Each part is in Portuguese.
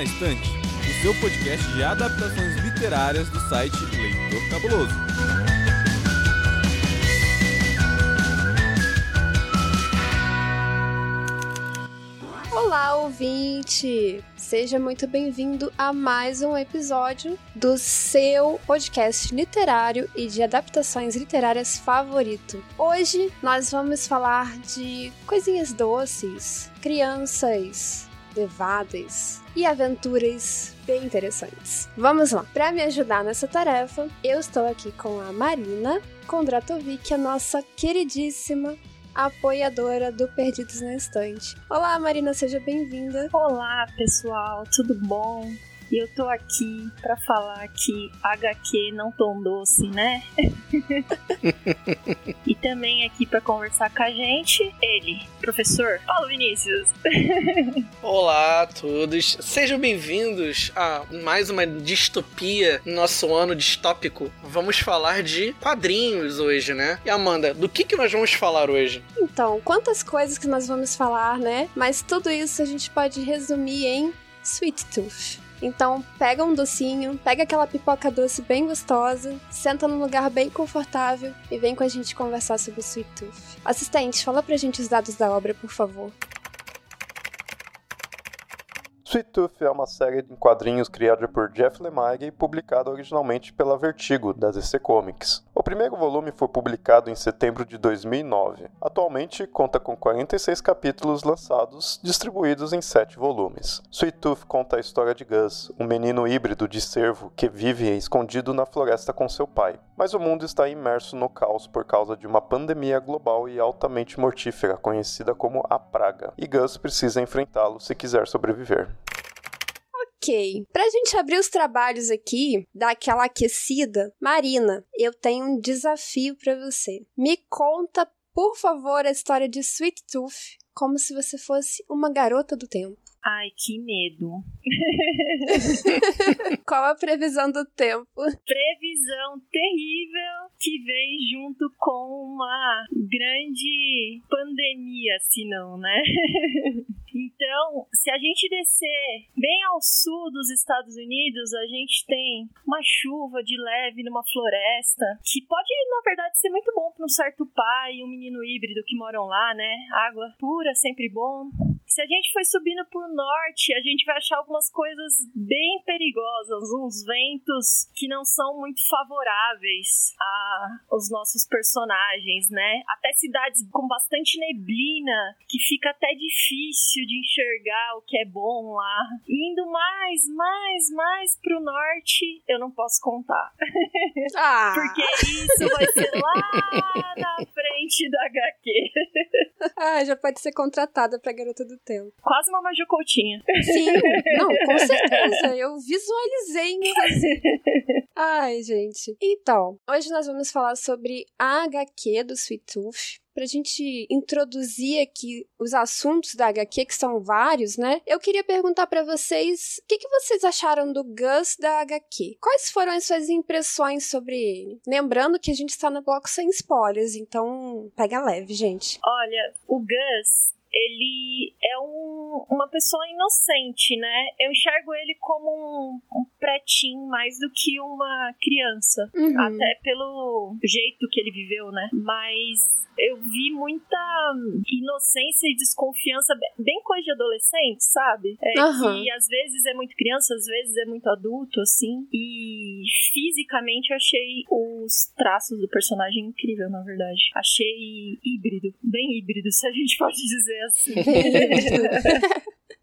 Na Estante, o seu podcast de adaptações literárias do site Leitor Cabuloso. Olá, ouvinte! Seja muito bem-vindo a mais um episódio do seu podcast literário e de adaptações literárias favorito. Hoje nós vamos falar de coisinhas doces, crianças levadas e aventuras bem interessantes. Vamos lá! Para me ajudar nessa tarefa, eu estou aqui com a Marina Kondratovic, a nossa queridíssima apoiadora do Perdidos na Estante. Olá, Marina, seja bem-vinda. Olá, pessoal, tudo bom? E eu tô aqui para falar que HQ não tão doce, né? e também aqui para conversar com a gente, ele, professor Paulo Vinícius. Olá a todos, sejam bem-vindos a mais uma distopia no nosso ano distópico. Vamos falar de quadrinhos hoje, né? E Amanda, do que, que nós vamos falar hoje? Então, quantas coisas que nós vamos falar, né? Mas tudo isso a gente pode resumir em Sweet Tooth. Então, pega um docinho, pega aquela pipoca doce bem gostosa, senta num lugar bem confortável e vem com a gente conversar sobre o Sweet Tooth. Assistente, fala pra gente os dados da obra, por favor. Sweet Tooth é uma série em quadrinhos criada por Jeff Lemire e publicada originalmente pela Vertigo, da DC Comics. O primeiro volume foi publicado em setembro de 2009. Atualmente conta com 46 capítulos lançados, distribuídos em 7 volumes. Sweet Tooth conta a história de Gus, um menino híbrido de cervo que vive escondido na floresta com seu pai. Mas o mundo está imerso no caos por causa de uma pandemia global e altamente mortífera, conhecida como a Praga, e Gus precisa enfrentá-lo se quiser sobreviver. Ok, pra gente abrir os trabalhos aqui, dar aquela aquecida, Marina, eu tenho um desafio para você. Me conta, por favor, a história de Sweet Tooth como se você fosse uma garota do tempo. Ai, que medo. Qual a previsão do tempo? Previsão terrível que vem junto com uma grande pandemia, se não, né? então, se a gente descer bem ao sul dos Estados Unidos, a gente tem uma chuva de leve numa floresta, que pode, na verdade, ser muito bom para um certo pai e um menino híbrido que moram lá, né? Água pura, sempre bom. Se a gente for subindo por norte, a gente vai achar algumas coisas bem perigosas, uns ventos que não são muito favoráveis aos nossos personagens, né? Até cidades com bastante neblina, que fica até difícil de enxergar o que é bom lá. Indo mais, mais, mais pro norte, eu não posso contar. Ah. Porque isso vai ser lá na frente da HQ. ah, já pode ser contratada pra garota do tempo. Quase uma Maju Coutinho. Sim, não, com certeza. Eu visualizei, inclusive. Ai, gente. Então, hoje nós vamos falar sobre a HQ do Sweet Tooth. Pra gente introduzir aqui os assuntos da HQ, que são vários, né? Eu queria perguntar para vocês o que, que vocês acharam do Gus da HQ? Quais foram as suas impressões sobre ele? Lembrando que a gente está no bloco sem spoilers, então pega leve, gente. Olha, o Gus ele é um, uma pessoa inocente, né? Eu enxergo ele como um, um pretinho mais do que uma criança. Uhum. Até pelo jeito que ele viveu, né? Mas eu vi muita inocência e desconfiança, bem coisa de adolescente, sabe? É. Que às vezes é muito criança, às vezes é muito adulto, assim. E fisicamente eu achei os traços do personagem incrível, na verdade. Achei híbrido, bem híbrido, se a gente pode dizer assim.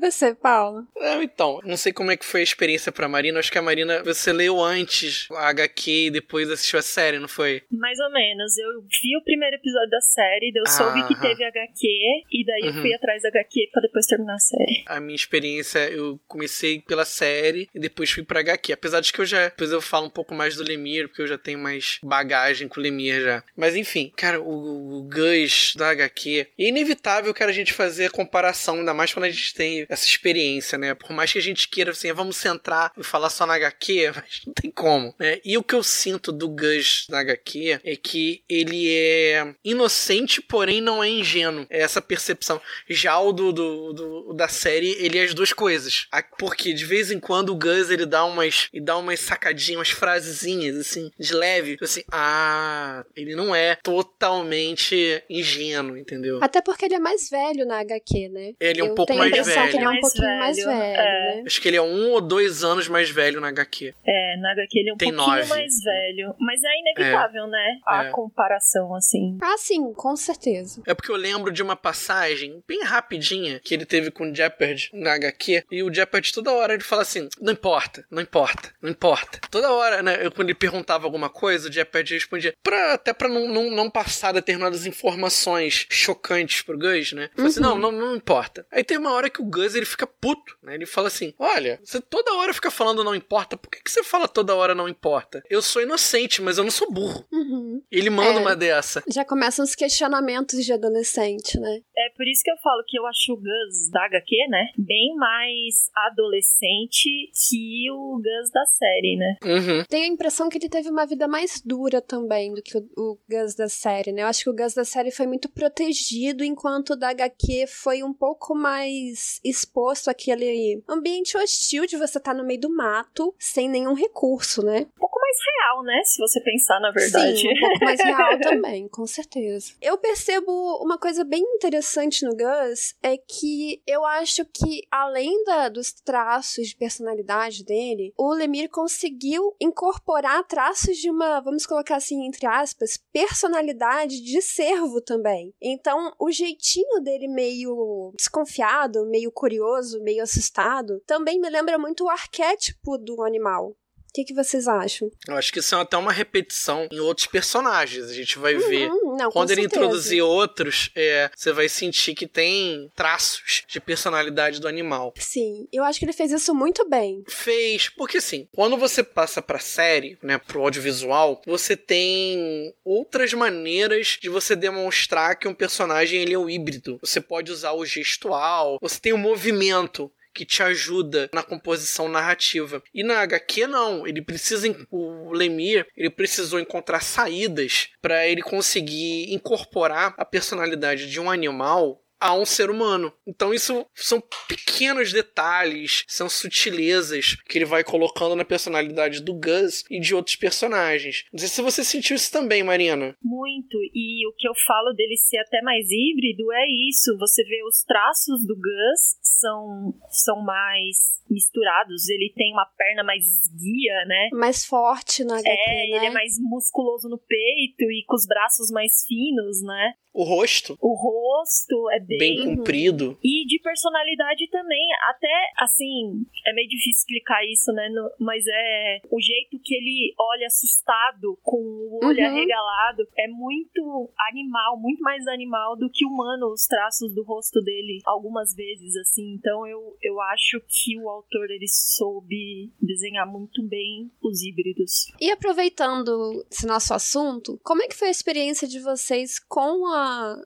Você, Paula? É, então, não sei como é que foi a experiência pra Marina. Acho que a Marina, você leu antes a HQ e depois assistiu a série, não foi? Mais ou menos. Eu vi o primeiro episódio da série, daí eu soube que teve HQ, e daí eu Uhum. fui atrás da HQ pra depois terminar a série. A minha experiência, eu comecei pela série e depois fui pra HQ. Apesar de que eu já. Depois eu falo um pouco mais do Lemir, porque eu já tenho mais bagagem com o Lemir já. Mas enfim, cara, o, o Gus da HQ. É inevitável, cara, a gente fazer a comparação, ainda mais quando a gente tem essa experiência, né? Por mais que a gente queira, assim, vamos centrar e falar só na HQ, mas não tem como, né? E o que eu sinto do Gus na HQ é que ele é inocente, porém não é ingênuo. É essa percepção. Já o do, do, do- da série, ele é as duas coisas. Porque de vez em quando o Gus ele dá umas, ele dá umas sacadinhas, umas frasezinhas assim, de leve, tipo assim, ah, ele não é totalmente ingênuo, entendeu? Até porque ele é mais velho na HQ, né? Ele é um Eu pouco mais que ele é um velho. pouquinho mais Mais velho, velho, é. né? Acho que ele é um ou dois anos mais velho na HQ. É, na HQ ele é um Tem pouquinho nove. mais velho. Mas é inevitável, né? A É. comparação, assim. Ah, sim, com certeza. É porque eu lembro de uma passagem bem rapidinha que ele teve com o Jeopardy na HQ. E o Jeopardy toda hora ele fala assim: não importa, não importa, não importa. Toda hora, né? Eu, quando ele perguntava alguma coisa, o Jeopardy respondia. Pra, até pra não, não, não passar determinadas informações chocantes pro Gus, né? Assim: Uhum. não, não, não importa. Aí tem uma hora que o Gus ele fica puto, né? Ele fala assim: olha, você toda hora fica falando não importa, por que, que você fala toda hora não importa? Eu sou inocente, mas eu não sou burro. Uhum. Ele manda É. uma dessa. Já começam os questionamentos de adolescente, né? É por isso que eu falo que eu acho o Gus da HQ, né? Bem mais adolescente que o Gus da série, né? Uhum. Tenho a impressão que ele teve uma vida mais dura também do que o, o Gus da série, né? Eu acho que o Gus da série foi muito protegido, enquanto o da HQ foi um pouco mais exposto àquele ambiente hostil de você estar no meio do mato, sem nenhum recurso, né? Um pouco mais real, né? Se você pensar na verdade. Sim, um pouco mais real também, com certeza. Eu percebo uma coisa bem interessante no Gus, é que eu acho que, além da, dos traços de personalidade dele, o Lemire conseguiu incorporar traços de uma, vamos colocar assim, entre aspas, personalidade de servo também. Então, o jeitinho dele meio desconfiado, meio curioso, meio assustado, também me lembra muito o arquétipo do animal. O que, que vocês acham? Eu acho que isso é até uma repetição em outros personagens. A gente vai ver. Uhum, não, com Quando ele certeza. introduzir outros, é, você vai sentir que tem traços de personalidade do animal. Sim, eu acho que ele fez isso muito bem. Fez, porque assim, quando você passa pra série, né, pro audiovisual, você tem outras maneiras de você demonstrar que um personagem ele é o híbrido. Você pode usar o gestual, você tem o movimento que te ajuda na composição narrativa. E na HQ não, ele precisa o Lemir, ele precisou encontrar saídas para ele conseguir incorporar a personalidade de um animal a um ser humano. Então isso são pequenos detalhes, são sutilezas que ele vai colocando na personalidade do Gus e de outros personagens. Não sei se você sentiu isso também, Marina. Muito. E o que eu falo dele ser até mais híbrido é isso. Você vê os traços do Gus são, são mais misturados. Ele tem uma perna mais esguia, né? Mais forte na HQ, É, né? ele é mais musculoso no peito e com os braços mais finos, né? O rosto. O rosto é bem, Bem comprido. E de personalidade também. Até, assim, é meio difícil explicar isso, né? No- mas é o jeito que ele olha assustado, com o olho Uhum. arregalado, é muito animal, muito mais animal do que humano os traços do rosto dele, algumas vezes, assim. Então eu, eu acho que o autor ele soube desenhar muito bem os híbridos. E aproveitando esse nosso assunto, como é que foi a experiência de vocês com a,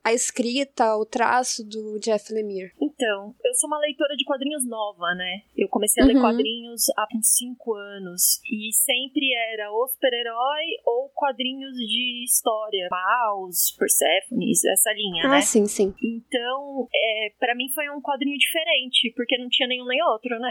a escrita, o traço do Jeff Lemire? Então, eu sou uma leitora de quadrinhos nova, né? Eu comecei a ler Uhum. quadrinhos há uns 5 anos. E sempre era ou super-herói ou quadrinhos de história. Paus, Persephone, essa linha, Ah, né? sim, sim. Então, é, para mim foi um quadrinho diferente, porque não tinha nenhum nem outro, né?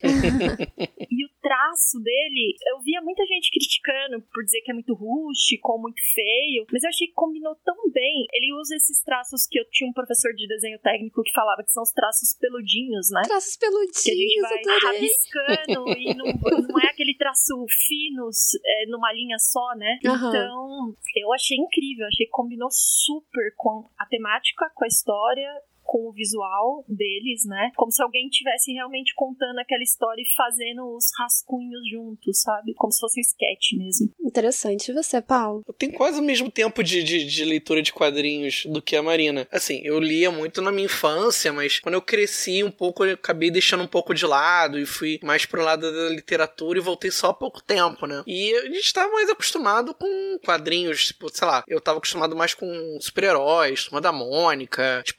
e o traço dele, eu via muita gente criticando por dizer que é muito rústico ou muito feio, mas eu achei que combinou tão bem. Ele usa esses traços que eu tinha um professor de desenho técnico que falava que são os traços peludinhos, né? Traços peludinhos, Que a gente vai adorei. rabiscando e não, não é aquele traço finos é, numa linha só, né? Aham. Então, eu achei incrível, achei que combinou super com a temática, com a história, com o visual deles, né? Como se alguém tivesse realmente contando aquela história e fazendo os rascunhos juntos, sabe? Como se fosse um sketch mesmo. Interessante. E você, Paulo? Eu tenho quase o mesmo tempo de, de, de leitura de quadrinhos do que a Marina. Assim, eu lia muito na minha infância, mas quando eu cresci um pouco, eu acabei deixando um pouco de lado e fui mais pro lado da literatura e voltei só há pouco tempo, né? E a gente tava mais acostumado com quadrinhos, tipo, sei lá, eu tava acostumado mais com super-heróis, Turma da Mônica, de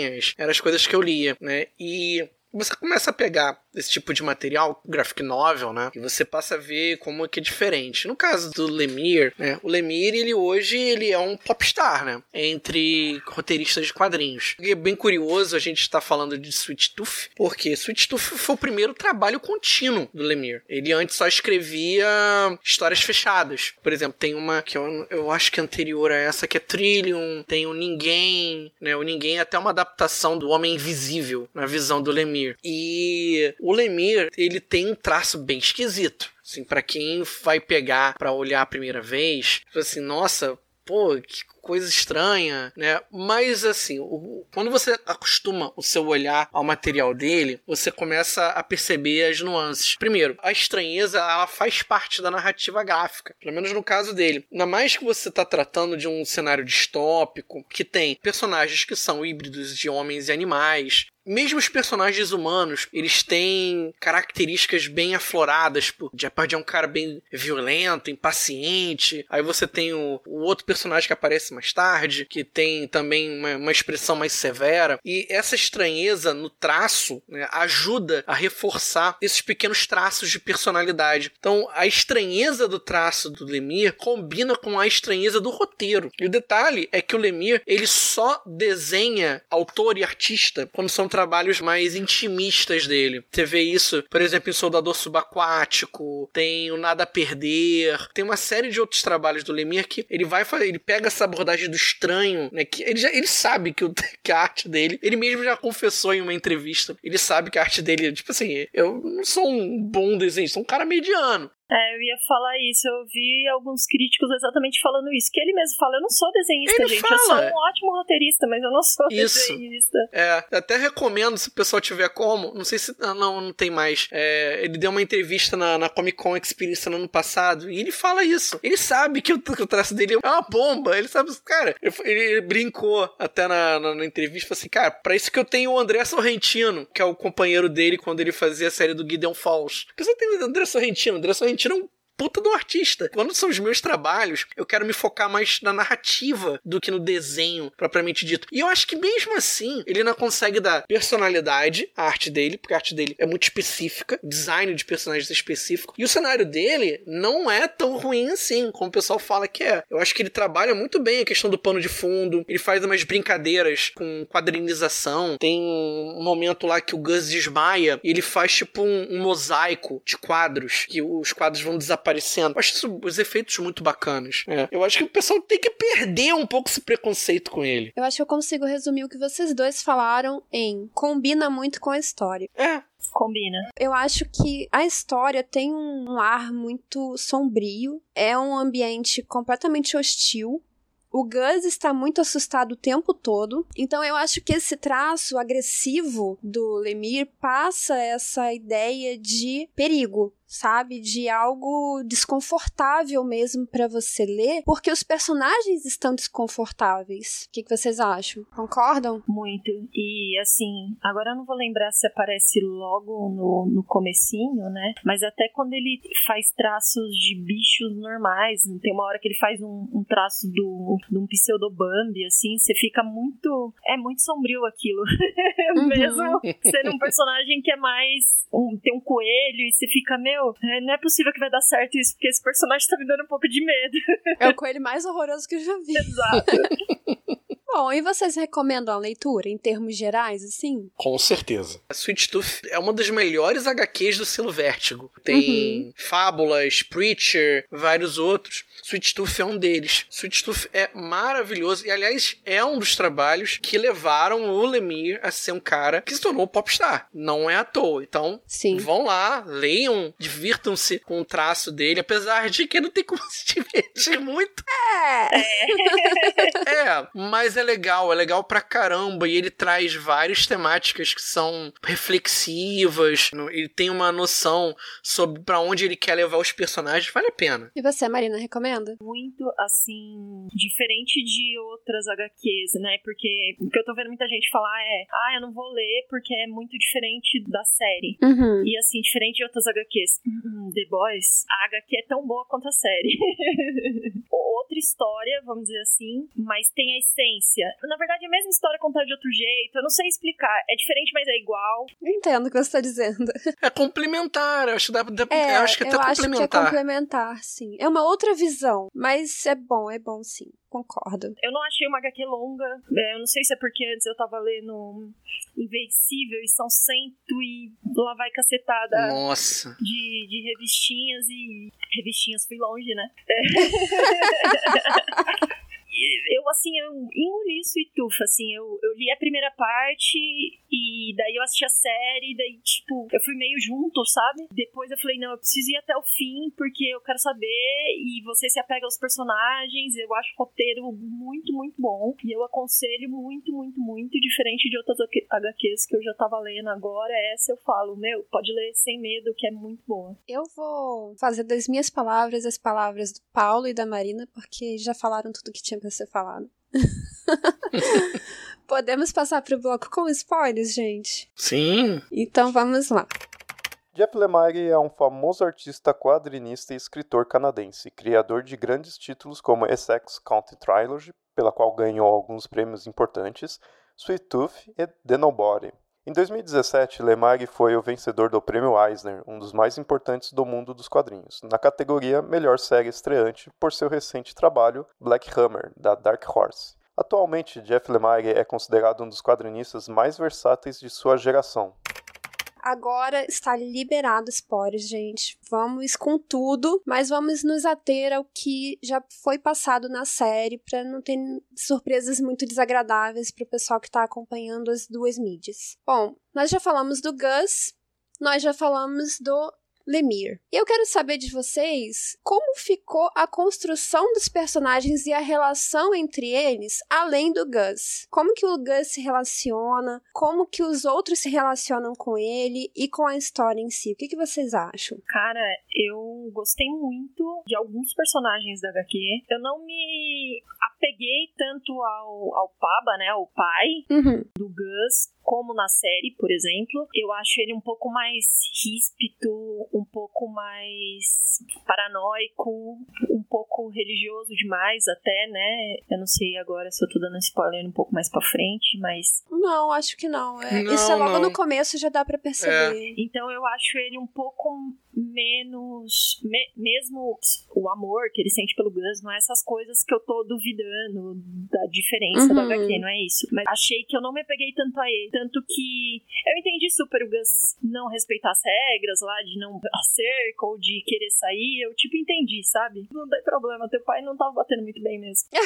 patinhas, eram as coisas que eu lia, né? E você começa a pegar esse tipo de material, graphic novel, né? E você passa a ver como é que é diferente. No caso do Lemire, né? O Lemire, ele hoje ele é um popstar, né? Entre roteiristas de quadrinhos. E é bem curioso a gente estar falando de Sweet Tooth, porque Sweet Tooth foi o primeiro trabalho contínuo do Lemire. Ele antes só escrevia histórias fechadas. Por exemplo, tem uma que eu, eu acho que é anterior a essa, que é Trillium, tem o Ninguém, né? O Ninguém é até uma adaptação do Homem Invisível, na visão do Lemire. E o Lemire, ele tem um traço bem esquisito. Assim, para quem vai pegar para olhar a primeira vez, tipo assim, nossa, pô, que coisa estranha, né? Mas assim, o, quando você acostuma o seu olhar ao material dele, você começa a perceber as nuances. Primeiro, a estranheza ela faz parte da narrativa gráfica, pelo menos no caso dele. Ainda mais que você está tratando de um cenário distópico que tem personagens que são híbridos de homens e animais, mesmo os personagens humanos, eles têm características bem afloradas. Pô. Jeopardy é um cara bem violento, impaciente. Aí você tem o, o outro personagem que aparece mais tarde, que tem também uma, uma expressão mais severa. E essa estranheza no traço né, ajuda a reforçar esses pequenos traços de personalidade. Então, a estranheza do traço do Lemire combina com a estranheza do roteiro. E o detalhe é que o Lemire, ele só desenha autor e artista quando são trabalhos mais intimistas dele. Você vê isso, por exemplo, em Soldador Subaquático, tem o Nada a Perder, tem uma série de outros trabalhos do Lemire que ele vai ele pega essa abordagem do estranho, né, que ele, já, ele sabe que, o, que a arte dele, ele mesmo já confessou em uma entrevista, ele sabe que a arte dele, tipo assim, eu não sou um bom desenhista, sou um cara mediano. É, eu ia falar isso. Eu vi alguns críticos exatamente falando isso. Que ele mesmo fala: eu não sou desenhista, Ele gente. fala. Eu sou um ótimo roteirista, mas eu não sou Isso. desenhista. É, até recomendo se o pessoal tiver como. Não sei se. ah, Não, não tem mais. É, ele deu uma entrevista na, na Comic Con Experience no ano passado e ele fala isso. Ele sabe que o, que o traço dele é uma bomba. Ele sabe. Cara, ele, ele brincou até na, na, na entrevista. Falou assim: cara, pra isso que eu tenho o André Sorrentino, que é o companheiro dele quando ele fazia a série do Gideon Falls. Porque você tem o André Sorrentino. André Sorrentino é um puta do artista. Quando são os meus trabalhos, eu quero me focar mais na narrativa do que no desenho propriamente dito. E eu acho que mesmo assim, ele não consegue dar personalidade à arte dele, porque a arte dele é muito específica, design de personagens é específico. E o cenário dele não é tão ruim assim, como o pessoal fala que é. Eu acho que ele trabalha muito bem a questão do pano de fundo, ele faz umas brincadeiras com quadrinização. Tem um momento lá que o Gus desmaia e ele faz tipo um, um mosaico de quadros, que os quadros vão desaparecendo. Eu acho isso, os efeitos muito bacanas. É. Eu acho que o pessoal tem que perder um pouco esse preconceito com ele. Eu acho que eu consigo resumir o que vocês dois falaram em combina muito com a história. É. Combina. Eu acho que a história tem um ar muito sombrio, é um ambiente completamente hostil. O Gus está muito assustado o tempo todo, então eu acho que esse traço agressivo do Lemir passa essa ideia de perigo. Sabe? De algo desconfortável mesmo para você ler, porque os personagens estão desconfortáveis. O que, que vocês acham? Concordam? Muito. E assim, agora eu não vou lembrar se aparece logo no, no comecinho, né? Mas até quando ele faz traços de bichos normais, tem uma hora que ele faz um, um traço do, de um pseudobambi, assim, você fica muito. É muito sombrio aquilo. Uhum. Mesmo sendo um personagem que é mais. Um, tem um coelho e você fica, meu, é, não é possível que vai dar certo isso, porque esse personagem tá me dando um pouco de medo. É o coelho mais horroroso que eu já vi. Exato. Bom, e vocês recomendam a leitura em termos gerais, assim? Com certeza. A Sweet Tooth é uma das melhores HQs do selo Vértigo. Tem uhum. Fábulas, Preacher, vários outros. Sweet Tooth é um deles. Sweet Tooth é maravilhoso e, aliás, é um dos trabalhos que levaram o Lemire a ser um cara que se tornou popstar. Não é à toa. Então, Sim. vão lá, leiam, divirtam-se com o traço dele, apesar de que não tem como se divertir muito. É! é, mas é legal, é legal pra caramba. E ele traz várias temáticas que são reflexivas. Ele tem uma noção sobre para onde ele quer levar os personagens. Vale a pena. E você, Marina, recomenda? Muito, assim, diferente de outras HQs, né? Porque o que eu tô vendo muita gente falar é: ah, eu não vou ler porque é muito diferente da série. Uhum. E, assim, diferente de outras HQs. Hum, The Boys, a HQ é tão boa quanto a série. Outra história, vamos dizer assim, mas tem a essência. Na verdade, é a mesma história contada de outro jeito. Eu não sei explicar. É diferente, mas é igual. Eu entendo o que você tá dizendo. É complementar. Eu acho, que dá, dá, é, eu acho que é até eu complementar. Acho que é complementar, sim. É uma outra visão, mas é bom, é bom sim. Concordo. Eu não achei uma HQ longa. É, eu não sei se é porque antes eu tava lendo Invencível e são cento e lá vai cacetada Nossa. De, de revistinhas e. Revistinhas fui longe, né? eu, assim, eu engoli Tooth, assim, eu, eu li a primeira parte e daí eu assisti a série, daí, tipo, eu fui meio junto, sabe? Depois eu falei, não, eu preciso ir até o fim, porque eu quero saber, e você se apega aos personagens, eu acho o roteiro muito, muito bom, e eu aconselho muito, muito, muito, diferente de outras HQs que eu já tava lendo agora, essa eu falo, meu, pode ler sem medo, que é muito boa. Eu vou fazer das minhas palavras as palavras do Paulo e da Marina, porque já falaram tudo que tinha pra ser falado. Podemos passar pro bloco com spoilers, gente? Sim. Então vamos lá. Jeff Lemire é um famoso artista quadrinista e escritor canadense, criador de grandes títulos como Essex County Trilogy, pela qual ganhou alguns prêmios importantes, Sweet Tooth e The Nobody. Em 2017, Lemire foi o vencedor do Prêmio Eisner, um dos mais importantes do mundo dos quadrinhos, na categoria Melhor Série Estreante por seu recente trabalho Black Hammer, da Dark Horse. Atualmente, Jeff Lemire é considerado um dos quadrinistas mais versáteis de sua geração. Agora está liberado spoilers, gente. Vamos com tudo, mas vamos nos ater ao que já foi passado na série para não ter surpresas muito desagradáveis para o pessoal que está acompanhando as duas mídias. Bom, nós já falamos do Gus, nós já falamos do Lemire. E eu quero saber de vocês como ficou a construção dos personagens e a relação entre eles, além do Gus. Como que o Gus se relaciona, como que os outros se relacionam com ele e com a história em si. O que, que vocês acham? Cara, eu gostei muito de alguns personagens da HQ. Eu não me apeguei tanto ao, ao Paba, né, ao pai uhum. do Gus, como na série, por exemplo. Eu acho ele um pouco mais ríspido, um pouco mais paranoico, um pouco religioso demais até, né? Eu não sei agora se eu tô dando spoiler um pouco mais pra frente, mas... Não, acho que não. É, Não, isso é logo não. no começo, já dá pra perceber. Então eu acho ele um pouco menos. me- mesmo o amor que ele sente pelo Gus, não é essas coisas que eu tô duvidando da diferença Uhum. da HQ, não é isso. Mas achei que eu não me peguei tanto a ele. Tanto que eu entendi super o Gus não respeitar as regras lá, de não a cerca ou de querer sair. Eu, tipo, entendi, sabe? Não tem problema, teu pai não tava batendo muito bem mesmo.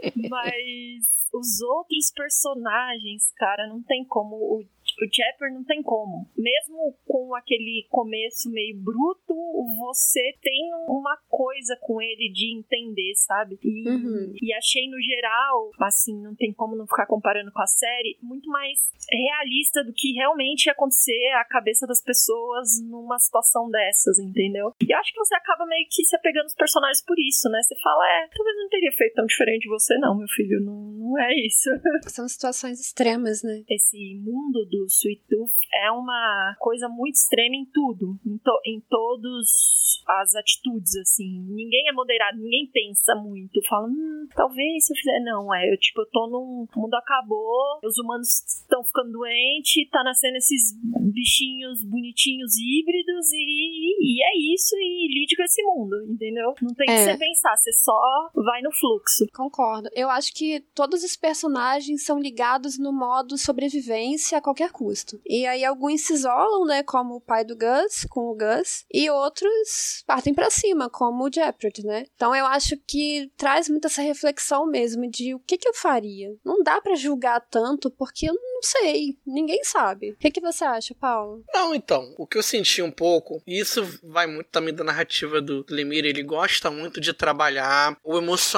É. Mas os outros personagens, cara, não tem como. O, o Chopper não tem como. Mesmo com aquele começo meio bruto, você tem uma coisa com ele de entender, sabe? E, uhum. e achei no geral, assim, não tem como não ficar comparando com a série, muito mais realista do que realmente ia acontecer a cabeça das pessoas numa situação dessas, entendeu? E acho que você acaba meio que se apegando aos personagens por isso, né? Você fala, é, talvez teria feito tão diferente de você, não, meu filho, não, não é isso. São situações extremas, né? Esse mundo do Sweet Tooth é uma coisa muito extrema em tudo, em, to em todos as atitudes, assim. Ninguém é moderado, ninguém pensa muito, fala, hum, talvez se eu fizer. Não, é, eu, tipo, eu tô num. O mundo acabou, os humanos estão ficando doentes, tá nascendo esses bichinhos bonitinhos híbridos e, e é isso, e lide com esse mundo, entendeu? Não tem é. que você pensar, você só vai no fluxo. Concordo. Eu acho que todos os personagens são ligados no modo sobrevivência a qualquer custo. E aí alguns se isolam, né, como o pai do Gus, com o Gus, e outros partem para cima, como o Jeopardy, né? Então eu acho que traz muito essa reflexão mesmo de o que, que eu faria. Não dá para julgar tanto, porque eu não sei, ninguém sabe. O que, que você acha, Paulo? Não, então, o que eu senti um pouco, e isso vai muito também da narrativa do Lemire, ele gosta muito de trabalhar o emocional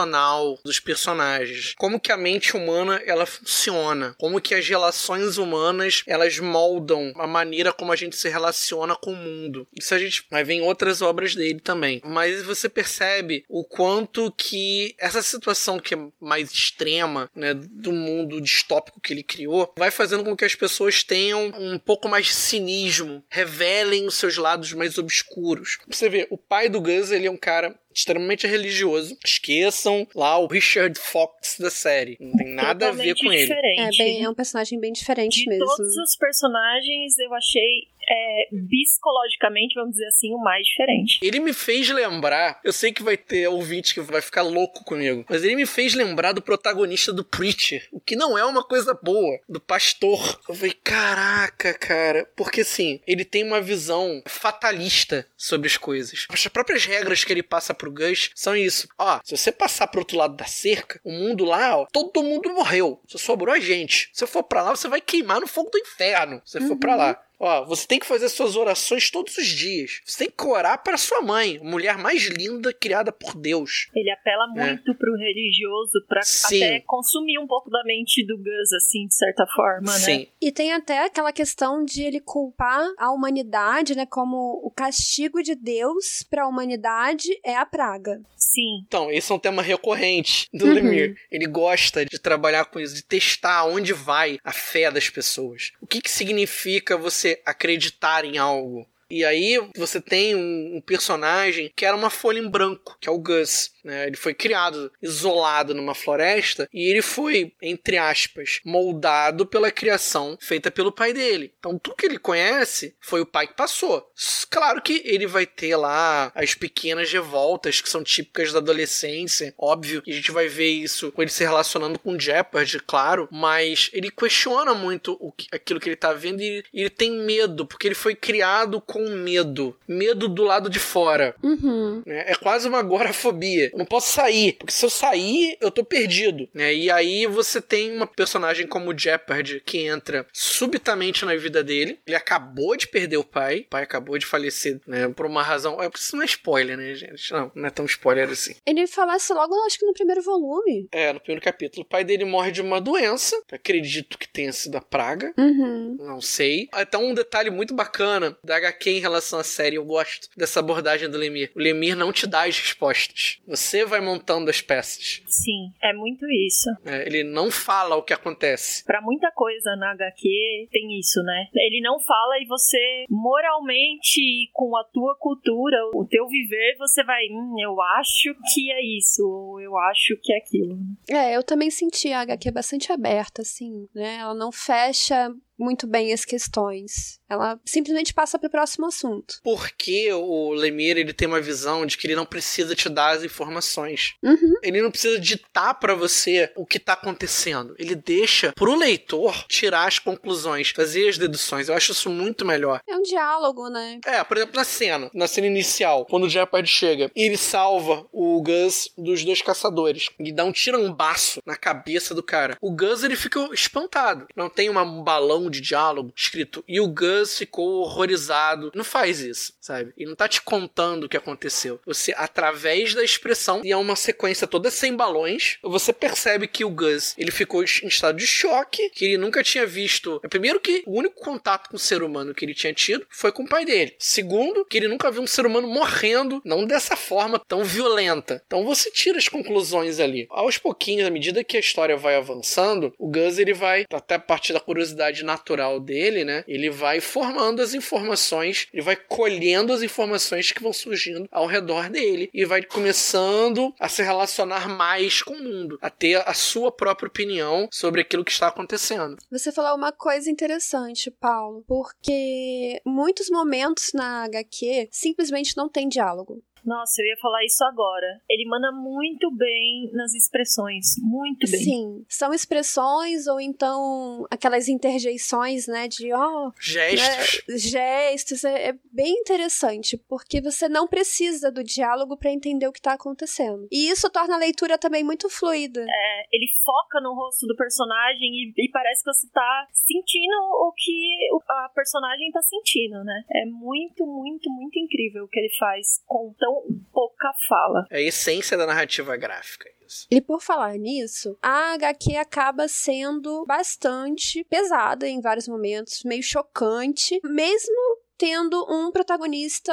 dos personagens. Como que a mente humana, ela funciona. Como que as relações humanas, elas moldam a maneira como a gente se relaciona com o mundo. Isso a gente vai ver em outras obras dele também. Mas você percebe o quanto que essa situação que é mais extrema, né, do mundo distópico que ele criou, vai fazendo com que as pessoas tenham um pouco mais de cinismo, revelem os seus lados mais obscuros. Você vê, o pai do Gus, ele é um cara extremamente religioso. Esqueçam lá o Richard Fox da série. Não tem nada Totalmente a ver com diferente. ele. É, bem, é um personagem bem diferente De mesmo. todos os personagens, eu achei é, psicologicamente, vamos dizer assim, o mais diferente. Ele me fez lembrar, eu sei que vai ter ouvinte que vai ficar louco comigo, mas ele me fez lembrar do protagonista do Preacher, o que não é uma coisa boa, do pastor. Eu falei, caraca, cara, porque assim, ele tem uma visão fatalista sobre as coisas. As próprias regras que ele passa pro Gus são isso. Ó, se você passar pro outro lado da cerca, o mundo lá, ó, todo mundo morreu. Só sobrou a gente. Se eu for para lá, você vai queimar no fogo do inferno. Se você uhum. for para lá. Ó, você tem que fazer suas orações todos os dias. Você tem que orar para sua mãe, a mulher mais linda criada por Deus. Ele apela é. muito é. pro religioso para até consumir um pouco da mente do Gus, assim, de certa forma, né? Sim. E tem até aquela questão de ele culpar a humanidade, né, como o castigo de Deus para a humanidade é a praga. Sim. Então, esse é um tema recorrente do uhum. Lemir. Ele gosta de trabalhar com isso, de testar onde vai a fé das pessoas. O que, que significa acreditar em algo? E aí você tem um, um, personagem que era uma folha em branco, que é o Gus. Né? Ele foi criado isolado numa floresta e ele foi, entre aspas, moldado pela criação feita pelo pai dele. Então tudo que ele conhece foi o pai que passou. Claro que ele vai ter lá as pequenas revoltas que são típicas da adolescência, óbvio, e a gente vai ver isso com ele se relacionando com Jeopardy, claro, mas ele questiona muito o que, aquilo que ele tá vendo e ele tem medo, porque ele foi criado com com medo. Medo do lado de fora. Uhum. É, é quase uma agorafobia. Eu não posso sair, porque se eu sair, eu tô perdido. Né? E aí você tem uma personagem como o Jeopardy que entra subitamente na vida dele. Ele acabou de perder o pai. O pai acabou de falecer, né? Por uma razão. É, isso não é spoiler, né, gente? Não, não é tão spoiler assim. Ele falasse logo, acho que no primeiro volume. É, no primeiro capítulo. O pai dele morre de uma doença. Acredito que tenha sido a praga. Uhum. Não sei. Até um detalhe muito bacana da HQ em relação à série. Eu gosto dessa abordagem do Lemir. O Lemir não te dá as respostas. Você vai montando as peças. Sim, é muito isso. É, ele não fala o que acontece. Para muita coisa na HQ tem isso, né? Ele não fala e você moralmente com a tua cultura, o teu viver, você vai, hum, eu acho que é isso, ou eu acho que é aquilo. É, eu também senti a HQ bastante aberta, assim, né? Ela não fecha muito bem as questões. Ela simplesmente passa para o próximo assunto. Porque o Lemire ele tem uma visão de que ele não precisa te dar as informações. Uhum. Ele não precisa ditar para você o que tá acontecendo. Ele deixa pro leitor tirar as conclusões, fazer as deduções. Eu acho isso muito melhor. É um diálogo, né? É, por exemplo, na cena, na cena inicial, quando o Jeopardy chega, ele salva o Gus dos dois caçadores e dá um tirambaço na cabeça do cara. O Gus ele fica espantado. Não tem uma, um balão balão de diálogo escrito e o Gus ficou horrorizado. Não faz isso, sabe? E não tá te contando o que aconteceu. Você, através da expressão, e é uma sequência toda sem balões, você percebe que o Gus, ele ficou em estado de choque, que ele nunca tinha visto. É, primeiro que o único contato com o ser humano que ele tinha tido foi com o pai dele. Segundo, que ele nunca viu um ser humano morrendo, não dessa forma tão violenta. Então você tira as conclusões ali. Aos pouquinhos, à medida que a história vai avançando, o Gus ele vai, até a partir da curiosidade natural dele, né? Ele vai formando as informações, ele vai colhendo as informações que vão surgindo ao redor dele e vai começando a se relacionar mais com o mundo, a ter a sua própria opinião sobre aquilo que está acontecendo. Você falou uma coisa interessante, Paulo, porque muitos momentos na HQ simplesmente não tem diálogo. Nossa, eu ia falar isso agora. Ele manda muito bem nas expressões. Muito bem. Sim. São expressões ou então aquelas interjeições, né? De ó. Oh, gestos. Né, gestos. É, é, bem interessante, porque você não precisa do diálogo para entender o que tá acontecendo. E isso torna a leitura também muito fluida. É, ele foca no rosto do personagem e, e parece que você tá sentindo o que a personagem tá sentindo, né? É muito, muito, muito incrível o que ele faz com tão tão pouca fala. É a essência da narrativa gráfica. Isso. E por falar nisso, a HQ acaba sendo bastante pesada em vários momentos, meio chocante, mesmo tendo um protagonista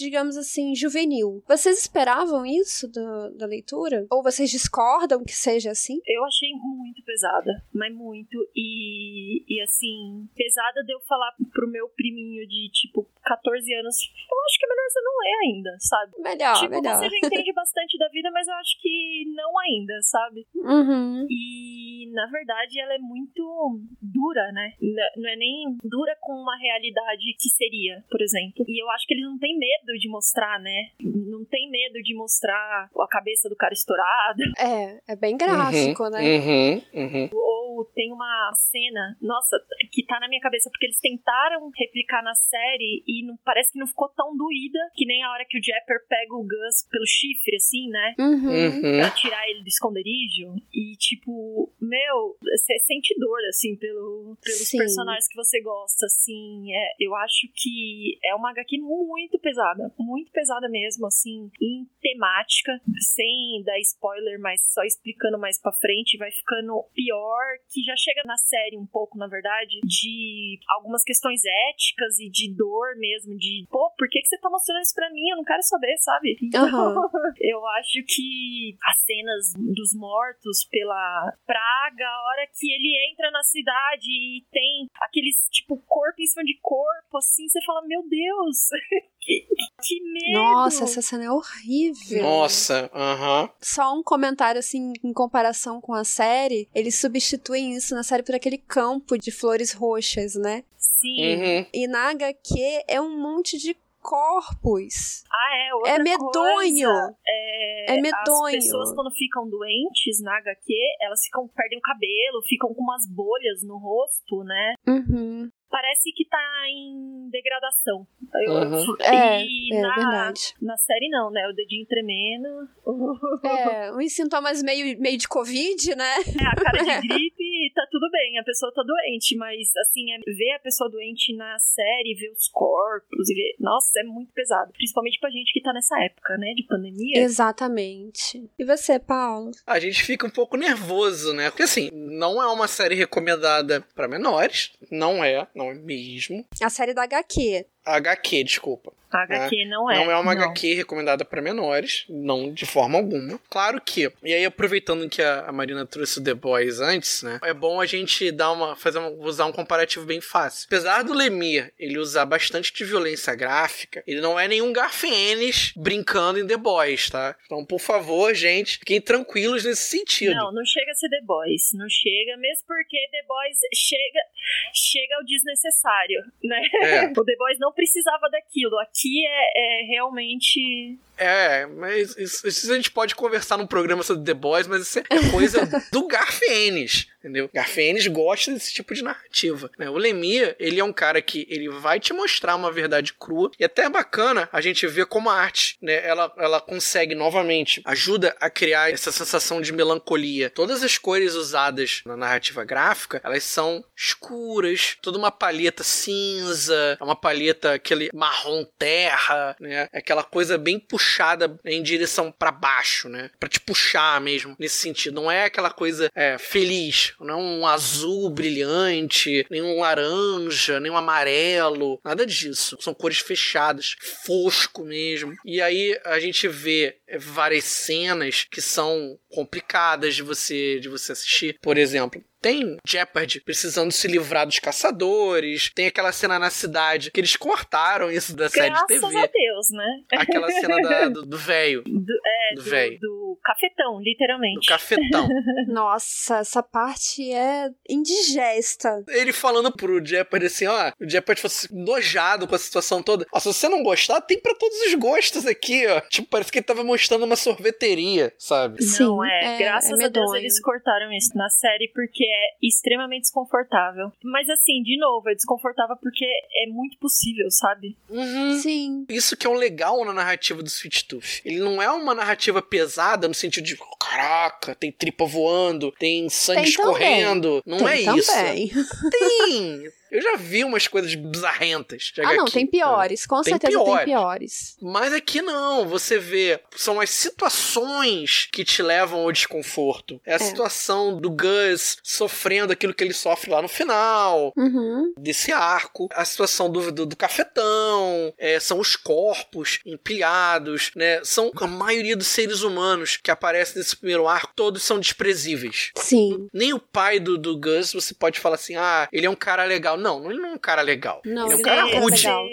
digamos assim, juvenil. Vocês esperavam isso da, da leitura? Ou vocês discordam que seja assim? Eu achei muito pesada, mas muito. E, e assim, pesada de eu falar pro meu priminho de tipo 14 anos, eu acho que é melhor você não ler ainda, sabe? Melhor, tipo, melhor. você já entende bastante da vida, mas eu acho que não ainda, sabe? Uhum. E na verdade ela é muito dura, né? Não é nem dura com uma realidade que seria, por exemplo. E eu acho que eles não têm medo de mostrar, né? Não tem medo de mostrar a cabeça do cara estourada. É, é bem gráfico, uhum, né? Uhum, uhum. Ou tem uma cena, nossa, que tá na minha cabeça, porque eles tentaram replicar na série e não, parece que não ficou tão doída que nem a hora que o Japper pega o Gus pelo chifre, assim, né? Uhum. Pra tirar ele do esconderijo. E, tipo, meu, você sente dor, assim, pelo, pelos Sim. personagens que você gosta, assim. É, eu acho que é uma HQ muito pesada. Muito pesada mesmo, assim, em temática. Sem dar spoiler, mas só explicando mais pra frente, vai ficando pior, que já chega na série um pouco, na verdade, de algumas questões éticas e de dor mesmo, de, pô, por que, que você tá mostrando isso pra mim? Eu não quero saber, sabe? Então, Uhum. eu acho que as cenas dos mortos pela praga, a hora que ele entra na cidade e tem aqueles, tipo, corpo em cima de corpo, assim, você fala, meu Deus, que, que medo! Nossa, essa cena é horrível. Nossa, aham. Só um comentário, assim, em comparação com a série, eles substituem isso na série por aquele campo de flores roxas, né? Sim. Uhum. E na HQ é um monte de corpos. Ah, é, outra É medonho. coisa, é, É medonho. As pessoas, quando ficam doentes na HQ, elas ficam, perdem o cabelo, ficam com umas bolhas no rosto, né? Uhum. Parece que tá em degradação. Eu- Uhum. É, e é na, verdade. na série não, né? O dedinho tremendo. É, uns sintomas meio, meio de Covid, né? É, a cara de gripe, tá tudo bem, a pessoa tá doente, mas assim, é, ver a pessoa doente na série, ver os corpos, e ver. Nossa, é muito pesado. Principalmente pra gente que tá nessa época, né? De pandemia. Exatamente. E você, Paulo? A gente fica um pouco nervoso, né? Porque assim, não é uma série recomendada pra menores. Não é, não é mesmo. A série da HQ. HQ, desculpa. A HQ não é. Não é uma não. HQ recomendada pra menores, não de forma alguma. Claro que, e aí aproveitando que a, a Marina trouxe o The Boys antes, né? É bom a gente dar uma fazer uma, usar um comparativo bem fácil. Apesar do Lemire ele usar bastante de violência gráfica, ele não é nenhum Garfienes brincando em The Boys, tá? Então, por favor, gente, fiquem tranquilos nesse sentido. Não, não chega a ser The Boys. Não chega, mesmo porque The Boys chega, chega ao desnecessário, né? É. O The Boys não precisava daquilo. Aqui é, é realmente. É, mas isso, isso a gente pode conversar num programa sobre The Boys, mas isso é coisa do Garfienes. Entendeu? Garfienes gosta desse tipo de narrativa, né? O Lemire, ele é um cara que ele vai te mostrar uma verdade crua e até é bacana a gente ver como a arte, né, ela, ela consegue novamente, ajuda a criar essa sensação de melancolia. Todas as cores usadas na narrativa gráfica, elas são escuras, toda uma palheta cinza, uma palheta aquele marrom terra, né? Aquela coisa bem puxada em direção para baixo, né? Para te puxar mesmo nesse sentido. Não é aquela coisa é, feliz, não é um azul brilhante, nem um laranja, nem um amarelo, nada disso. São cores fechadas, fosco mesmo. E aí a gente vê várias cenas que são complicadas de você de você assistir. Por exemplo, tem Jeopardy precisando se livrar dos caçadores. Tem aquela cena na cidade que eles cortaram isso da série de TV. Graças a Deus, né? Aquela cena da, do velho. Do, é, Do do, véio. do cafetão, literalmente. Do cafetão. Nossa, essa parte é indigesta. Ele falando pro Jeopardy assim, ó, o Jeopardy fosse nojado com a situação toda. Ó, se você não gostar, tem pra todos os gostos aqui, ó. Tipo, parece que ele tava mostrando uma sorveteria, sabe? Não, é, é- graças é a Deus eles cortaram isso na série porque é extremamente desconfortável. Mas assim, de novo, é desconfortável porque é muito possível, sabe? Uhum. Sim. Isso que é o legal na narrativa do Sweet Tooth. Ele não é uma narrativa pesada no sentido de, caraca, tem tripa voando, tem sangue Tem também. escorrendo. Não Tem é isso. também. Tem! Eu já vi umas coisas bizarrentas Ah, não, tem piores. Com Tem certeza piores. tem piores. Mas aqui não, você vê, são as situações que te levam ao desconforto. É a situação do Gus sofrendo aquilo que ele sofre lá no final, Uhum. desse arco. A situação do, do, do cafetão, é, são os corpos empilhados, né? São a maioria dos seres humanos que aparecem nesse primeiro arco, todos são desprezíveis. Sim. Nem o pai do, do Gus, você pode falar assim, ah, ele é um cara legal. Não, ele não é um cara legal. Não, ele é um cara é rude. legal.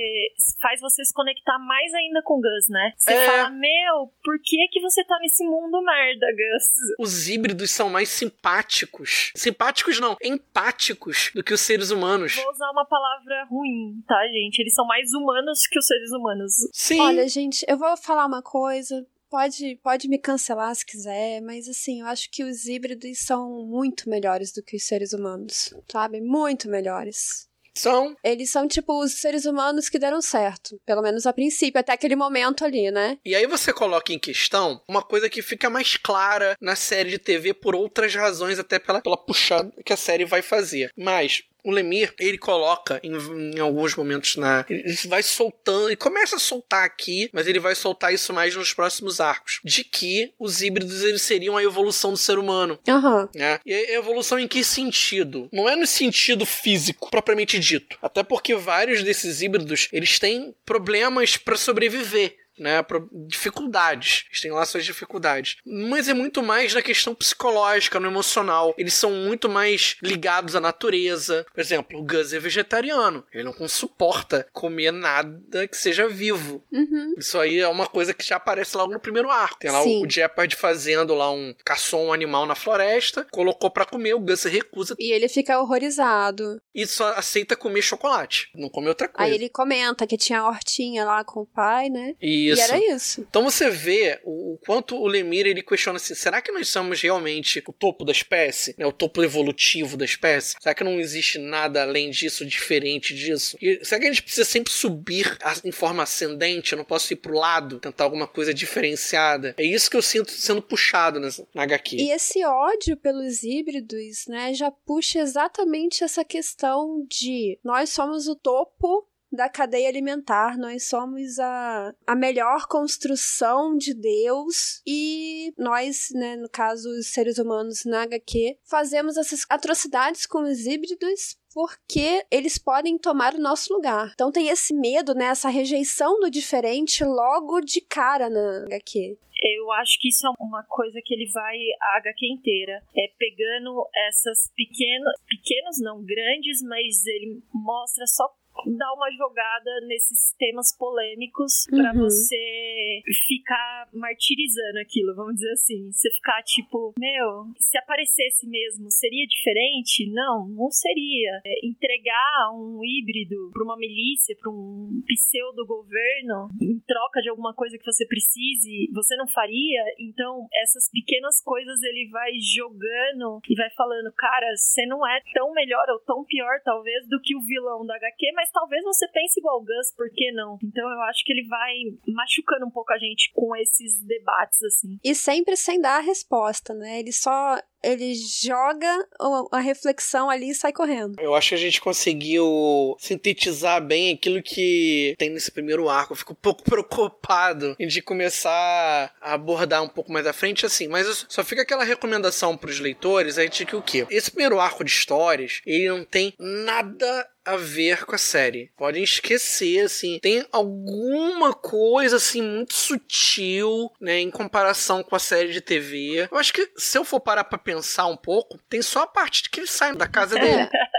Faz você se conectar mais ainda com o Gus, né? Você É. fala, meu, por que que você tá nesse mundo merda, Gus? Os híbridos são mais simpáticos. Simpáticos não, empáticos do que os seres humanos. Vou usar uma palavra ruim, tá, gente? Eles são mais humanos que os seres humanos. Sim. Olha, gente, eu vou falar uma coisa. Pode, pode me cancelar se quiser, mas assim, eu acho que os híbridos são muito melhores do que os seres humanos, sabe? Muito melhores. São. Eles são tipo os seres humanos que deram certo, pelo menos a princípio, até aquele momento ali, né? E aí você coloca em questão uma coisa que fica mais clara na série de TV por outras razões, até pela, pela puxada que a série vai fazer. Mas o Lemir, ele coloca em, em alguns momentos na. Ele vai soltando, ele começa a soltar aqui, mas ele vai soltar isso mais nos próximos arcos. De que os híbridos eles seriam a evolução do ser humano. Aham. né? E a evolução em que sentido? Não é no sentido físico propriamente dito. Até porque vários desses híbridos, eles têm problemas para sobreviver. Né, dificuldades, eles têm lá suas dificuldades, mas é muito mais na questão psicológica, no emocional. Eles são muito mais ligados à natureza. Por exemplo, o Gus é vegetariano, ele não suporta comer nada que seja vivo. Uhum. Isso aí é uma coisa que já aparece logo no primeiro arco. Tem lá Sim. o, Jeopardy fazendo lá um. caçou um animal na floresta, colocou pra comer, o Gus recusa E ele fica horrorizado. e só aceita comer chocolate. Não come outra coisa. Aí ele comenta que tinha a hortinha lá com o pai, né? Isso. E era isso. Então você vê o, o quanto o Lemire ele questiona assim: será que nós somos realmente o topo da espécie? Né, o topo evolutivo da espécie? Será que não existe nada além disso, diferente disso? E será que a gente precisa sempre subir em forma ascendente? Eu não posso ir pro lado, tentar alguma coisa diferenciada? É isso que eu sinto sendo puxado nessa, na HQ. E esse ódio pelos híbridos, né, já puxa exatamente essa questão de nós somos o topo da cadeia alimentar, nós somos a, a melhor construção de Deus e nós, né, no caso os seres humanos na HQ, fazemos essas atrocidades com os híbridos porque eles podem tomar o nosso lugar. Então tem esse medo, né, essa rejeição do diferente logo de cara na HQ. Eu acho que isso é uma coisa que ele vai a HQ inteira. É pegando essas pequenas. Pequenos não, grandes, mas ele mostra só dar uma jogada nesses temas polêmicos pra Uhum. você ficar martirizando aquilo, vamos dizer assim. Você ficar tipo, meu, se aparecesse mesmo, seria diferente? Não, não seria. É, entregar um híbrido pra uma milícia, pra um pseudo-governo, em troca de alguma coisa que você precise, você não faria? Então, essas pequenas coisas ele vai jogando e vai falando, cara, você não é tão melhor ou tão pior, talvez, do que o vilão da HQ, mas talvez você pense igual o Gus, por que não? Então eu acho que ele vai machucando um pouco a gente com esses debates, assim. E sempre sem dar a resposta, né? Ele só. Ele joga a- reflexão ali e sai correndo. Eu acho que a gente conseguiu sintetizar bem aquilo que tem nesse primeiro arco. Eu fico um pouco preocupado de começar a abordar um pouco mais à frente, assim. Mas só fica aquela recomendação pros leitores, a gente que o quê? Esse primeiro arco de histórias, ele não tem nada a ver com a série. Podem esquecer, assim. Tem alguma coisa, assim, muito sutil, né, em comparação com a série de TV. Eu acho que, se eu for parar pra pensar um pouco, tem só a parte de que ele sai da casa dele.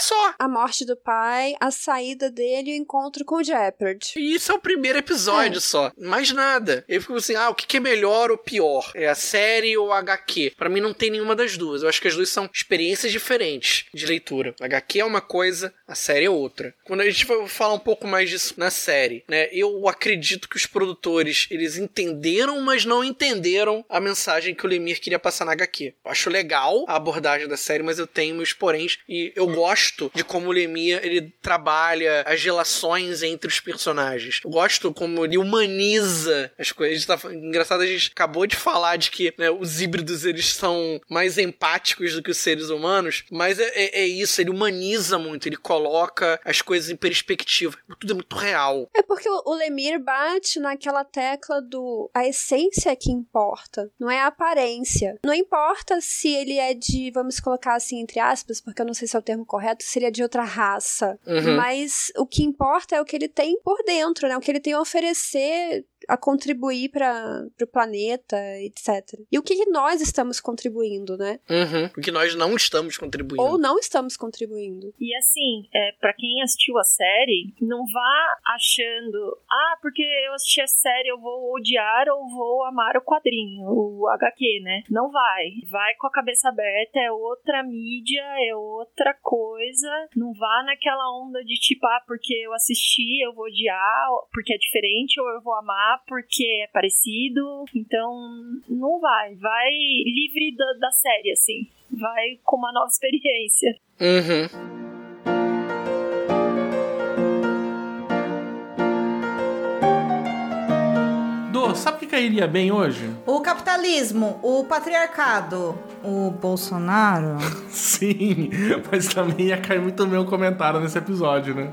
Só. A morte do pai, a saída dele e o encontro com o Jeopard. E isso é o primeiro episódio só. Mais nada. Eu fico assim, ah, o que é melhor ou pior? É a série ou a HQ? Pra mim não tem nenhuma das duas. Eu acho que as duas são experiências diferentes de leitura. A HQ é uma coisa, a série é outra. Quando a gente vai falar um pouco mais disso na série, né? Eu acredito que os produtores, eles entenderam, mas não entenderam a mensagem que o Lemire queria passar na HQ. Eu acho legal a abordagem da série, mas eu tenho meus poréns e eu gosto de como o Lemire ele trabalha as relações entre os personagens. Eu gosto como ele humaniza as coisas. A tá engraçado, a gente acabou de falar de que né, os híbridos eles são mais empáticos do que os seres humanos, mas é, é- é isso, ele humaniza muito, ele coloca as coisas em perspectiva. Tudo é muito real. É porque o o Lemir bate naquela tecla do a essência é que importa, não é a aparência. Não importa se ele é de, vamos colocar assim entre aspas, porque eu não sei se é o termo correto, seria de outra raça. Uhum. Mas o que importa é o que ele tem por dentro, né? O que ele tem a oferecer a contribuir para o planeta, etc. E o que que nós estamos contribuindo, né? Uhum. Porque nós não estamos contribuindo. Ou não estamos contribuindo. E assim, é, para quem assistiu a série, não vá achando, ah, porque eu assisti a série, eu vou odiar ou vou amar o quadrinho, o HQ, né? Não vai. Vai com a cabeça aberta, é outra mídia, é outra coisa. Não vá naquela onda de tipo, ah, porque eu assisti, eu vou odiar, porque é diferente, ou eu vou amar porque é parecido. Então, não vai. Vai livre da, da série, assim. Vai com uma nova experiência. Uhum. Dô, sabe o que cairia bem hoje? O capitalismo, o patriarcado, o Bolsonaro. Sim, mas também ia cair muito bem o comentário nesse episódio, né?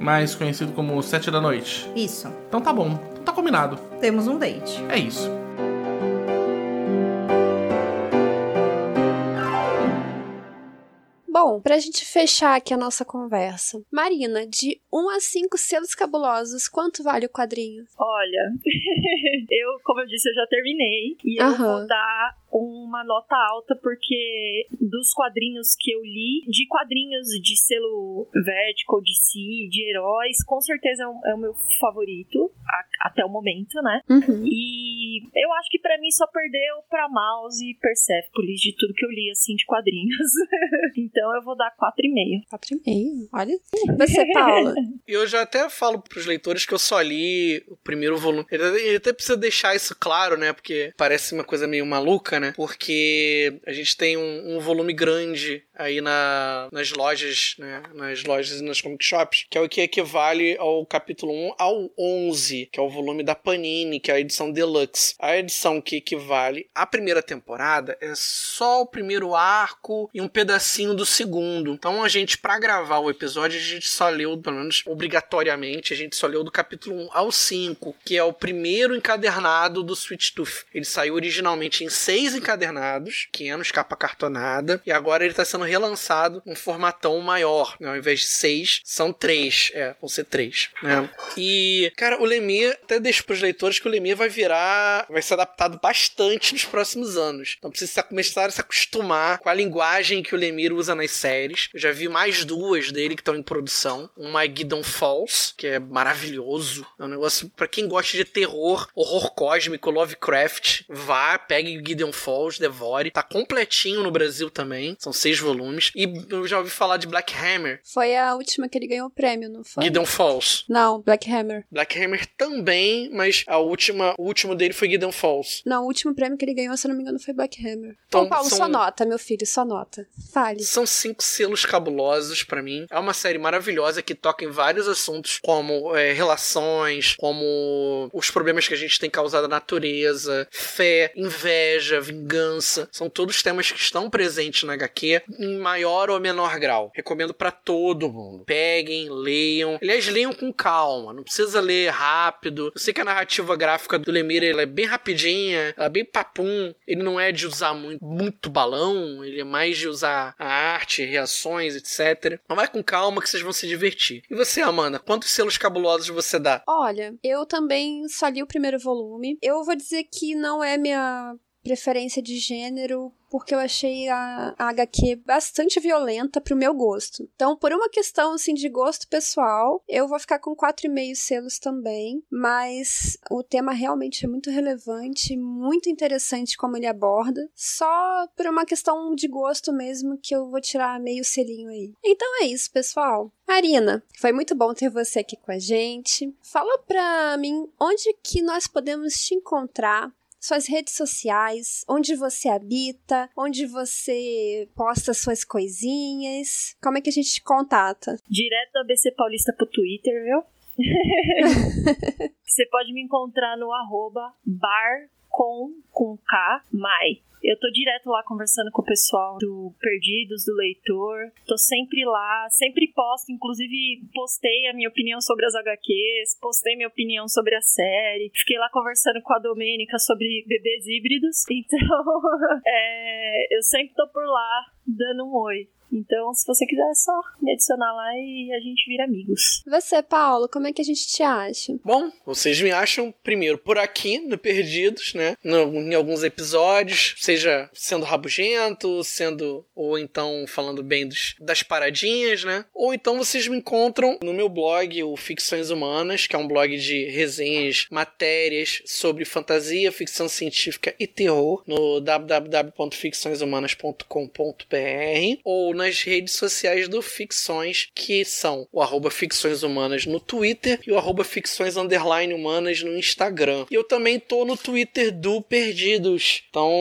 Mais conhecido como 7 da noite. Isso. Então tá bom, então tá combinado. Temos um date. É isso. Bom, pra gente fechar aqui a nossa conversa. Marina, de 1 a 5 selos cabulosos, quanto vale o quadrinho? Olha, eu, como eu disse, eu já terminei. E eu vou dar uma nota alta, porque dos quadrinhos que eu li, de quadrinhos de selo Vertical, DC, de heróis, com certeza é o, é o meu favorito, a- até o momento, né? Uhum. E eu acho que pra mim só perdeu pra Mouse e Persepolis de tudo que eu li, assim, de quadrinhos. então eu vou dar 4,5. 4,5? Olha. Você, Paula? Eu já até falo pros leitores que eu só li o primeiro volume. Ele até precisa deixar isso claro, né? Porque parece uma coisa meio maluca, né? Né? Porque a gente tem um, um volume grande aí na, nas lojas, né? Nas lojas e nas comic shops, que é o que equivale ao capítulo 1 ao 11, que é o volume da Panini, que é a edição deluxe. A edição que equivale à primeira temporada é só o primeiro arco e um pedacinho do segundo. Então a gente, para gravar o episódio, a gente só leu, pelo menos obrigatoriamente, a gente só leu do capítulo 1 ao 5, que é o primeiro encadernado do Sweet Tooth. Ele saiu originalmente em seis encadernados, pequenos, capa cartonada, e agora ele está sendo relançado um formatão maior. Né? Ao invés de seis, são três. É, vão ser três. Né? E, cara, o Lemir, até deixo pros leitores que o Lemir vai virar, vai ser adaptado bastante nos próximos anos. Então precisa começar a se acostumar com a linguagem que o Lemir usa nas séries. Eu já vi mais duas dele que estão em produção. Uma é Guidon Falls, que é maravilhoso. É um negócio para quem gosta de terror, horror cósmico, Lovecraft. Vá, pegue Falls, devore. Tá completinho no Brasil também. São seis volumes. E eu já ouvi falar de Black Hammer. Foi a última que ele ganhou o prêmio, não foi? Gideon Falls. Não, Black Hammer. Black Hammer também, mas a última, o último dele foi Gideon Falls. Não, o último prêmio que ele ganhou, se não me engano, foi Black Hammer. Então, Paulo, são... só nota, meu filho, só nota. Fale. São cinco selos cabulosos para mim. É uma série maravilhosa que toca em vários assuntos, como é, relações, como os problemas que a gente tem causado à natureza, fé, inveja, vingança. São todos temas que estão presentes na HQ em maior ou menor grau. Recomendo para todo mundo. Peguem, leiam. Aliás, leiam com calma. Não precisa ler rápido. Eu sei que a narrativa gráfica do Lemir ela é bem rapidinha, ela é bem papum. Ele não é de usar muito, muito balão, ele é mais de usar a arte, reações, etc. Mas vai com calma que vocês vão se divertir. E você, Amanda, quantos selos cabulosos você dá? Olha, eu também só li o primeiro volume. Eu vou dizer que não é minha preferência de gênero porque eu achei a, a HQ bastante violenta pro meu gosto. Então, por uma questão assim de gosto pessoal, eu vou ficar com 4,5 selos também, mas o tema realmente é muito relevante, muito interessante como ele aborda. Só por uma questão de gosto mesmo que eu vou tirar meio selinho aí. Então é isso, pessoal. Marina, foi muito bom ter você aqui com a gente. Fala pra mim onde que nós podemos te encontrar suas redes sociais, onde você habita, onde você posta suas coisinhas. Como é que a gente te contata? Direto do ABC Paulista pro Twitter, viu? você pode me encontrar no arroba bar com, com K, mai. Eu tô direto lá conversando com o pessoal do Perdidos, do Leitor. Tô sempre lá, sempre posto, inclusive postei a minha opinião sobre as HQs, postei minha opinião sobre a série. Fiquei lá conversando com a Domênica sobre bebês híbridos. Então, é, eu sempre tô por lá dando um oi. Então, se você quiser, é só me adicionar lá e a gente vira amigos. Você, Paulo, como é que a gente te acha? Bom, vocês me acham primeiro por aqui, no Perdidos, né? No, em alguns episódios, seja sendo rabugento, sendo. ou então falando bem dos, das paradinhas, né? Ou então vocês me encontram no meu blog, o Ficções Humanas, que é um blog de resenhas, matérias sobre fantasia, ficção científica e terror, no www.ficçõeshumanas.com.br ou na nas redes sociais do Ficções, que são o arroba Ficções Humanas no Twitter e o arroba Ficções Underline Humanas no Instagram. E eu também tô no Twitter do Perdidos. Então,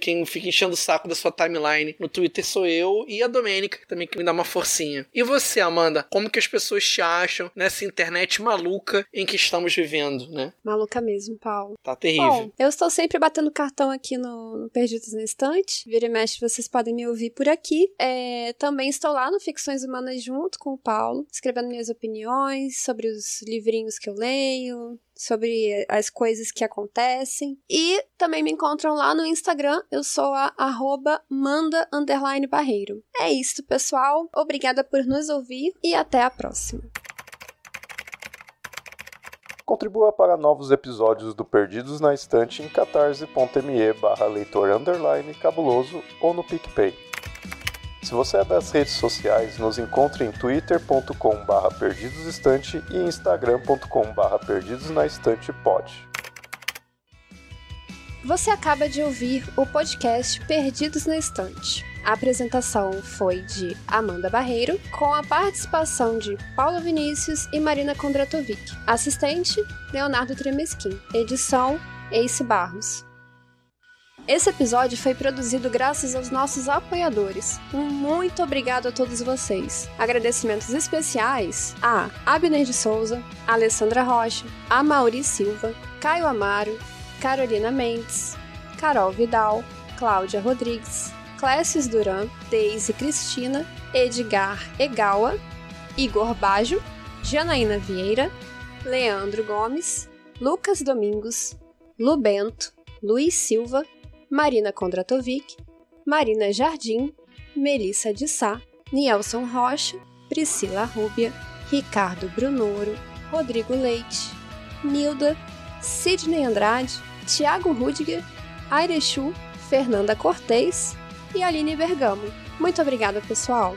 quem fica enchendo o saco da sua timeline no Twitter sou eu e a Domênica, também que me dá uma forcinha. E você, Amanda, como que as pessoas te acham nessa internet maluca em que estamos vivendo, né? Maluca mesmo, Paulo. Tá terrível. Bom, eu estou sempre batendo cartão aqui no, Perdidos na Estante. Vira e mexe, vocês podem me ouvir por aqui. É, também estou lá no Ficções Humanas junto com o Paulo, escrevendo minhas opiniões sobre os livrinhos que eu leio, sobre as coisas que acontecem. E também me encontram lá no Instagram, eu sou a arroba manda barreiro. É isso, pessoal. Obrigada por nos ouvir e até a próxima. Contribua para novos episódios do Perdidos na Estante em catarse.me barra leitor cabuloso ou no PicPay. Se você é das redes sociais, nos encontre em twitter.com.br perdidosestante e instagram.com.br perdidosnaestantepod. Você acaba de ouvir o podcast Perdidos na Estante. A apresentação foi de Amanda Barreiro, com a participação de Paula Vinícius e Marina Kondratovic. Assistente, Leonardo Tremesquim. Edição, Ace Barros. Esse episódio foi produzido graças aos nossos apoiadores. Um muito obrigado a todos vocês. Agradecimentos especiais a Abner de Souza, Alessandra Rocha, a Mauri Silva, Caio Amaro, Carolina Mendes, Carol Vidal, Cláudia Rodrigues, Clécio Duran, Deise Cristina, Edgar Egawa, Igor Bajo, Janaína Vieira, Leandro Gomes, Lucas Domingos, Lu Bento, Luiz Silva, Marina Kondratovic, Marina Jardim, Melissa de Sá, Nielson Rocha, Priscila Rúbia, Ricardo Brunoro, Rodrigo Leite, Nilda, Sidney Andrade, Tiago Rudiger, Airechu, Fernanda Cortez e Aline Bergamo. Muito obrigada, pessoal!